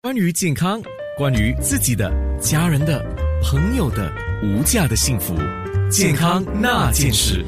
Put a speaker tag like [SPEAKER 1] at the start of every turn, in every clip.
[SPEAKER 1] 关于健康，关于自己的、家人的、朋友的无价的幸福，健康那件事。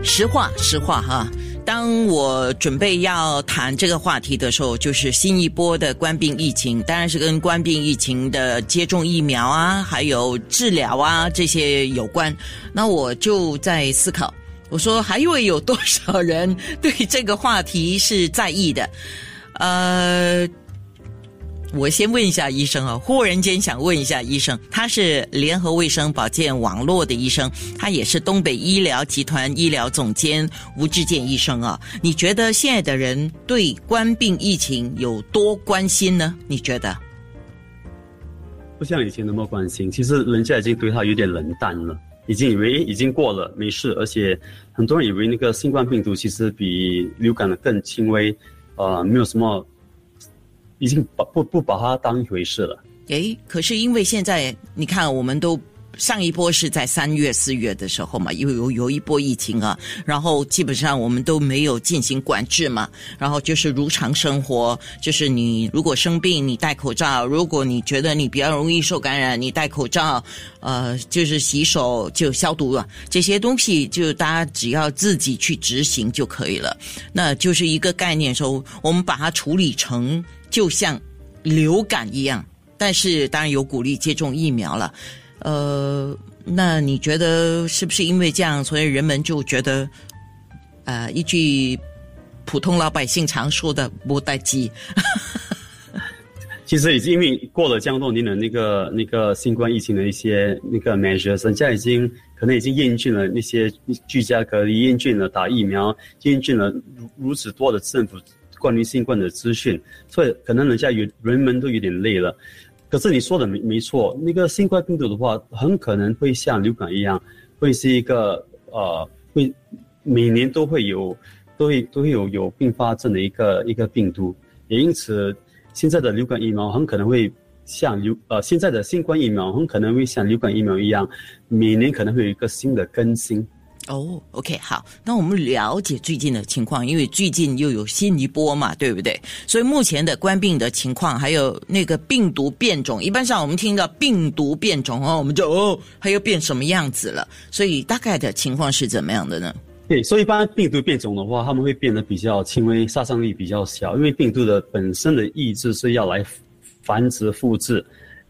[SPEAKER 2] 实话，实话哈。当我准备要谈这个话题的时候，就是新一波的冠病疫情，当然是跟冠病疫情的接种疫苗啊，还有治疗啊这些有关。那我就在思考，我说还会有多少人对这个话题是在意的？呃。我先问一下医生啊，忽然间想问一下医生，他是联合卫生保健网络的医生，他也是东北医疗集团医疗总监吴志健医生啊。你觉得现在的人对冠病疫情有多关心呢？你觉得？
[SPEAKER 3] 不像以前那么关心，其实人家已经对他有点冷淡了，已经以为已经过了没事，而且很多人以为那个新冠病毒其实比流感的更轻微，呃，没有什么。已经把不不把它当一回事了。
[SPEAKER 2] 诶，可是因为现在你看，我们都上一波是在三月四月的时候嘛，有有有一波疫情啊，然后基本上我们都没有进行管制嘛，然后就是如常生活，就是你如果生病你戴口罩，如果你觉得你比较容易受感染，你戴口罩，呃，就是洗手就消毒了，这些东西就大家只要自己去执行就可以了。那就是一个概念，说我们把它处理成。就像流感一样，但是当然有鼓励接种疫苗了。呃，那你觉得是不是因为这样，所以人们就觉得，呃，一句普通老百姓常说的“不待机”。
[SPEAKER 3] 其实已经因为过了这样多年的那个那个新冠疫情的一些那个 measures，人家已经可能已经厌倦了那些居家隔离，厌倦了打疫苗，厌倦了如如此多的政府。关于新冠的资讯，所以可能人家有人们都有点累了。可是你说的没没错，那个新冠病毒的话，很可能会像流感一样，会是一个呃，会每年都会有，都会都会有有并发症的一个一个病毒。也因此，现在的流感疫苗很可能会像流呃，现在的新冠疫苗很可能会像流感疫苗一样，每年可能会有一个新的更新。
[SPEAKER 2] 哦，OK，好，那我们了解最近的情况，因为最近又有新一波嘛，对不对？所以目前的冠病的情况，还有那个病毒变种，一般上我们听到病毒变种哦，我们就哦，它又变什么样子了？所以大概的情况是怎么样的呢？
[SPEAKER 3] 对，所以一般病毒变种的话，他们会变得比较轻微，杀伤力比较小，因为病毒的本身的意志是要来繁殖复制，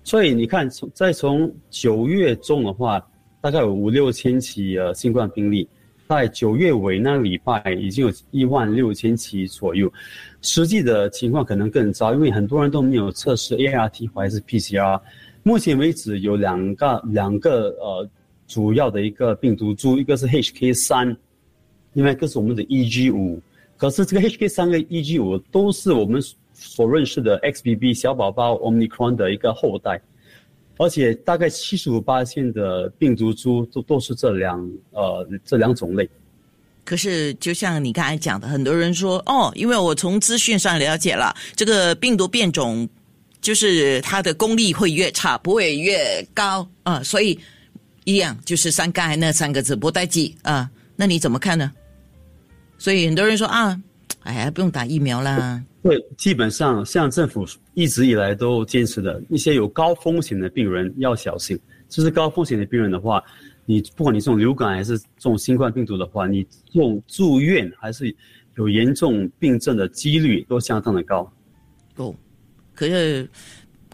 [SPEAKER 3] 所以你看，从再从九月中的话。大概有五六千起呃新冠病例，在九月尾那礼拜已经有一万六千起左右，实际的情况可能更糟，因为很多人都没有测试 ART 或者是 PCR。目前为止有两个两个呃主要的一个病毒株，一个是 HK 三，另外一个是我们的 EG 五。可是这个 HK 三跟 EG 五都是我们所认识的 XBB 小宝宝 Omicron 的一个后代。而且大概七十五八线的病毒株都都是这两呃这两种类。
[SPEAKER 2] 可是就像你刚才讲的，很多人说哦，因为我从资讯上了解了这个病毒变种，就是它的功力会越差，不会越高啊，所以一样就是三刚才那三个字不待机啊。那你怎么看呢？所以很多人说啊，哎呀，不用打疫苗啦。
[SPEAKER 3] 对，基本上像政府一直以来都坚持的一些有高风险的病人要小心。就是高风险的病人的话，你不管你这种流感还是这种新冠病毒的话，你用住院还是有严重病症的几率都相当的高。
[SPEAKER 2] 哦，可是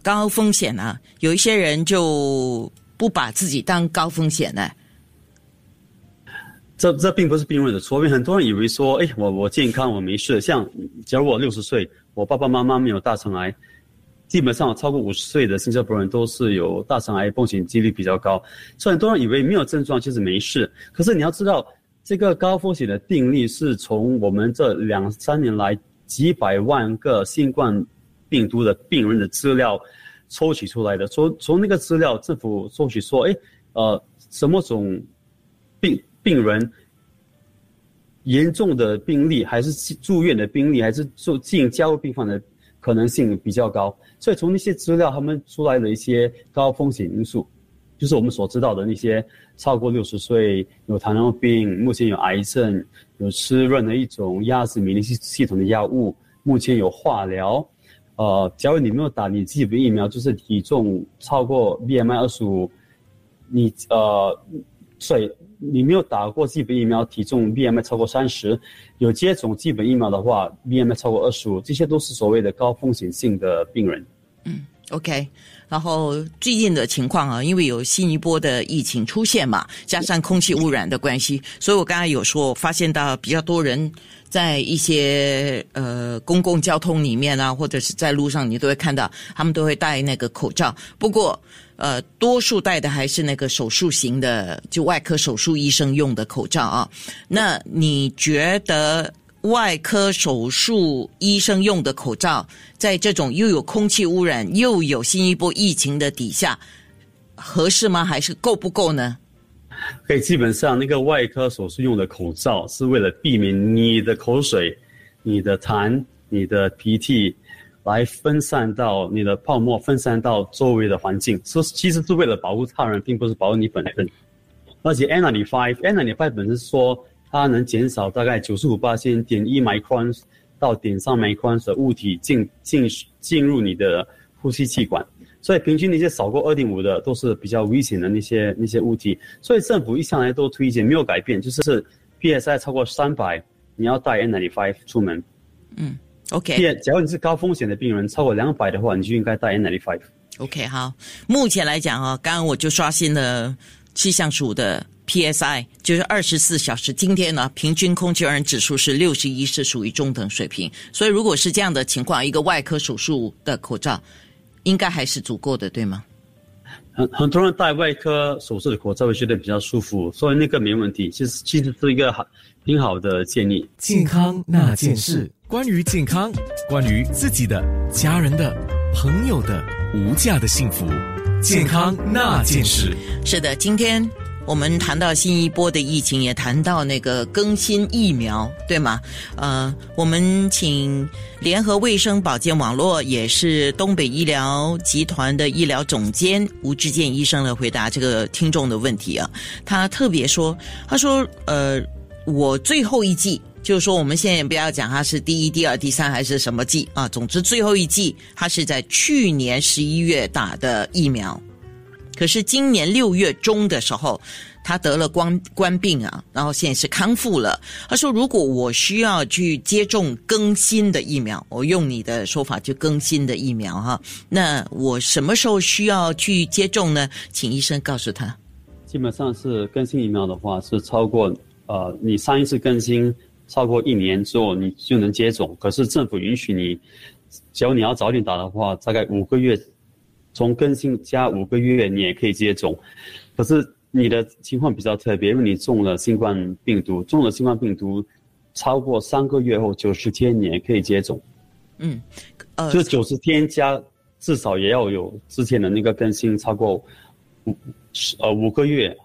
[SPEAKER 2] 高风险啊，有一些人就不把自己当高风险呢。
[SPEAKER 3] 这这并不是病人的错，因为很多人以为说，哎，我我健康，我没事。像假如我六十岁，我爸爸妈妈没有大肠癌，基本上超过五十岁的新加坡人都是有大肠癌风险几率比较高。所以很多人以为没有症状其实没事，可是你要知道，这个高风险的定力是从我们这两三年来几百万个新冠病毒的病人的资料抽取出来的。从从那个资料，政府抽取说，哎，呃，什么种病？病人严重的病例，还是住院的病例，还是住进加护病房的可能性比较高。所以从那些资料，他们出来的一些高风险因素，就是我们所知道的那些超过六十岁、有糖尿病、目前有癌症、有吃任何一种压制免疫系系统的药物、目前有化疗，呃，假如你没有打你自己的疫苗，就是体重超过 BMI 二十五，你呃，所以你没有打过基本疫苗，体重 BMI 超过三十，有接种基本疫苗的话，BMI 超过二十五，这些都是所谓的高风险性的病人。
[SPEAKER 2] 嗯，OK。然后最近的情况啊，因为有新一波的疫情出现嘛，加上空气污染的关系，所以我刚才有说发现到比较多人在一些呃公共交通里面啊，或者是在路上，你都会看到他们都会戴那个口罩。不过呃，多数戴的还是那个手术型的，就外科手术医生用的口罩啊。那你觉得？外科手术医生用的口罩，在这种又有空气污染又有新一波疫情的底下，合适吗？还是够不够呢？
[SPEAKER 3] 可以，基本上那个外科手术用的口罩是为了避免你的口水、你的痰、你的鼻涕来分散到你的泡沫分散到周围的环境，说其实是为了保护他人，并不是保护你本身。而且 N95，N95 本身说。它能减少大概九十五八千点一 micron 到点三 micron 的物体进进进入你的呼吸气管，所以平均那些少过二点五的都是比较危险的那些那些物体。所以政府一向来都推荐没有改变，就是 PSI 超过三百，你要带 N95 出门。
[SPEAKER 2] 嗯，OK。
[SPEAKER 3] 假如你是高风险的病人，超过两百的话，你就应该戴 N95。
[SPEAKER 2] OK，好。目前来讲啊，刚刚我就刷新了气象署的。PSI 就是二十四小时，今天呢，平均空气污染指数是六十一，是属于中等水平。所以，如果是这样的情况，一个外科手术的口罩应该还是足够的，对吗？
[SPEAKER 3] 很很多人戴外科手术的口罩会觉得比较舒服，所以那个没问题。其实，其实是一个很挺好的建议。
[SPEAKER 1] 健康那件事，关于健康，关于自己的、家人的、朋友的无价的幸福，健康那件事。
[SPEAKER 2] 是的，今天。我们谈到新一波的疫情，也谈到那个更新疫苗，对吗？呃，我们请联合卫生保健网络，也是东北医疗集团的医疗总监吴志健医生来回答这个听众的问题啊。他特别说，他说，呃，我最后一季，就是说，我们现在不要讲他是第一、第二、第三还是什么季啊，总之最后一季，他是在去年十一月打的疫苗。可是今年六月中的时候，他得了冠冠病啊，然后现在是康复了。他说：“如果我需要去接种更新的疫苗，我用你的说法就更新的疫苗哈，那我什么时候需要去接种呢？请医生告诉他。
[SPEAKER 3] 基本上是更新疫苗的话，是超过呃，你上一次更新超过一年之后，你就能接种。可是政府允许你，只要你要早点打的话，大概五个月。”从更新加五个月，你也可以接种。可是你的情况比较特别，因为你中了新冠病毒，中了新冠病毒超过三个月后九十天，你也可以接种。
[SPEAKER 2] 嗯，
[SPEAKER 3] 呃，就九十天加至少也要有之前的那个更新超过五呃五个月，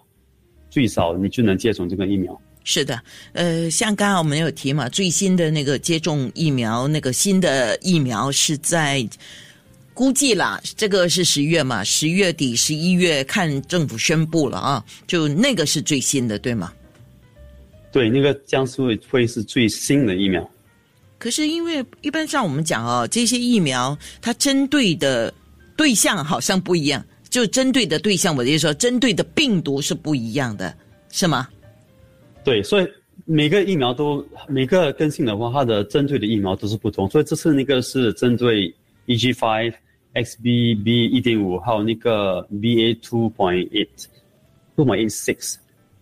[SPEAKER 3] 最少你就能接种这个疫苗。
[SPEAKER 2] 是的，呃，像刚刚我们有提嘛，最新的那个接种疫苗，那个新的疫苗是在。估计啦，这个是十月嘛，十月底、十一月看政府宣布了啊，就那个是最新的，对吗？
[SPEAKER 3] 对，那个将是会会是最新的疫苗。
[SPEAKER 2] 可是因为一般上我们讲哦，这些疫苗它针对的对象好像不一样，就针对的对象，我就说针对的病毒是不一样的，是吗？
[SPEAKER 3] 对，所以每个疫苗都每个更新的话，它的针对的疫苗都是不同，所以这次那个是针对 EG five。XBB 一点五，还有那个 BA two point eight，two point eight six，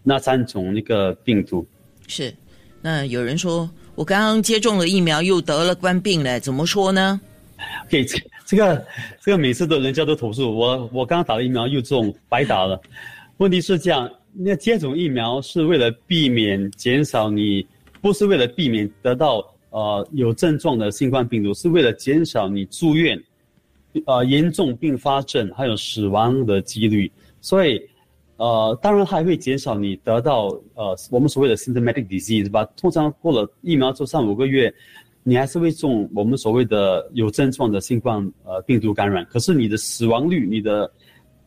[SPEAKER 3] 那三种那个病毒
[SPEAKER 2] 是。那有人说我刚刚接种了疫苗，又得了冠病了，怎么说呢？
[SPEAKER 3] 给这这个这个每次都人家都投诉我，我刚打了疫苗又中，白打了。问题是这样，那接种疫苗是为了避免减少你，不是为了避免得到呃有症状的新冠病毒，是为了减少你住院。呃，严重并发症还有死亡的几率，所以，呃，当然还会减少你得到呃我们所谓的 symptomatic disease 吧。通常过了疫苗之后三五个月，你还是会中我们所谓的有症状的新冠呃病毒感染。可是你的死亡率、你的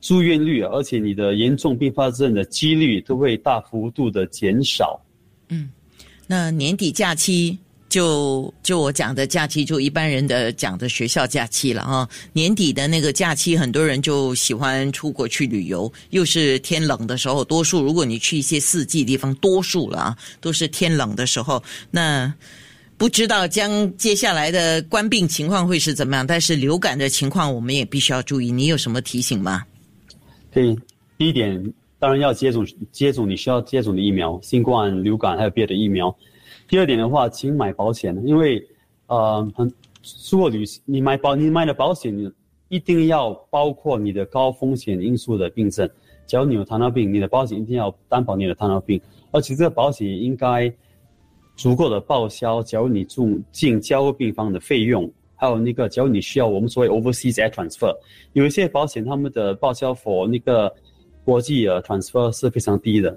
[SPEAKER 3] 住院率，而且你的严重并发症的几率都会大幅度的减少。
[SPEAKER 2] 嗯，那年底假期。就就我讲的假期，就一般人的讲的学校假期了哈。年底的那个假期，很多人就喜欢出国去旅游，又是天冷的时候，多数如果你去一些四季地方，多数了啊，都是天冷的时候。那不知道将接下来的官病情况会是怎么样，但是流感的情况我们也必须要注意。你有什么提醒吗？
[SPEAKER 3] 对，第一点当然要接种接种你需要接种的疫苗，新冠、流感还有别的疫苗。第二点的话，请买保险，因为呃，很如果旅你买保你买的保险，一定要包括你的高风险因素的病症。假如你有糖尿病，你的保险一定要担保你的糖尿病，而且这个保险应该足够的报销。假如你住进交病房的费用，还有那个假如你需要我们所谓 overseas air transfer，有一些保险他们的报销 for 那个国际呃 transfer 是非常低的。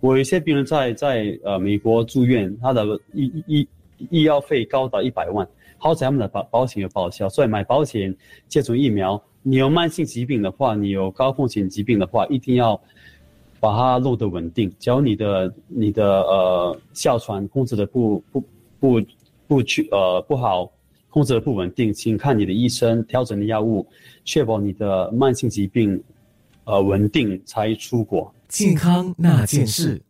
[SPEAKER 3] 我有一些病人在在呃美国住院，他的医医医药费高达一百万，好在他们的保保险有报销，所以买保险接种疫苗。你有慢性疾病的话，你有高风险疾病的话，一定要把它弄得稳定。只要你的你的呃哮喘控制的不不不不去呃不好，控制的不稳定，请看你的医生，调整的药物，确保你的慢性疾病呃稳定才出国。
[SPEAKER 1] 健康那件事。